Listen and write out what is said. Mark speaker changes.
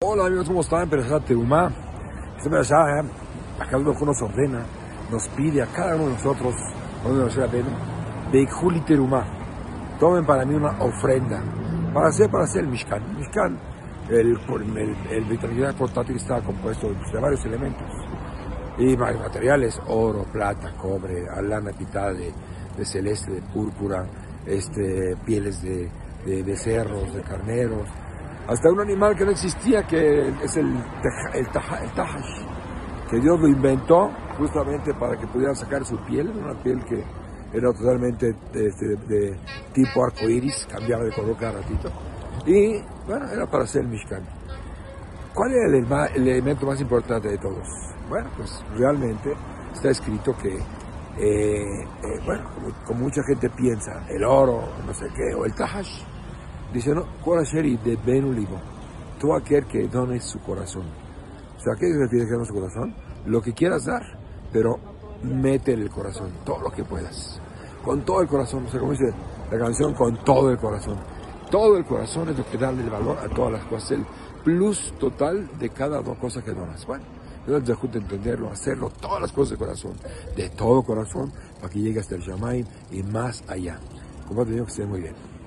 Speaker 1: Hola amigos, ¿cómo están? Perashat Terumá. Este Perashat, acá lo que nos ordena, nos pide a cada uno de nosotros, de Juli Terumá. Tomen para mí una ofrenda. ¿Para hacer? Para hacer el Mishkan. El Mishkan, el, el, el portátil está compuesto de varios elementos. Y materiales, oro, plata, cobre, lana pitada de, de, celeste, de púrpura, este, pieles de, de becerros, de carneros, hasta un animal que no existía, que es el, el, tahash, que Dios lo inventó justamente para que pudieran sacar su piel, una piel que era totalmente de, de, tipo arcoiris, cambiaba de color cada ratito. Y bueno, era para hacer el Mishkan. ¿Cuál era el, el, elemento más importante de todos? Bueno, pues realmente está escrito que, eh, eh, bueno, como, como, mucha gente piensa, el oro, no sé qué, o el tahash, Dice, no, Korasheri de Ben Ulibo. Tú aquel que dones su corazón. O sea, ¿qué se refiere que su corazón? Lo que quieras dar, pero mete el corazón, todo lo que puedas. Con todo el corazón, o sea, como dice la canción, con todo el corazón. Todo el corazón es lo que da el valor a todas las cosas, el plus total de cada cosa que donas. Bueno, les dejo de entenderlo, hacerlo, todas las cosas de corazón, de todo corazón, para que llegue hasta el Shamaim y más allá. Te digo que esté muy bien.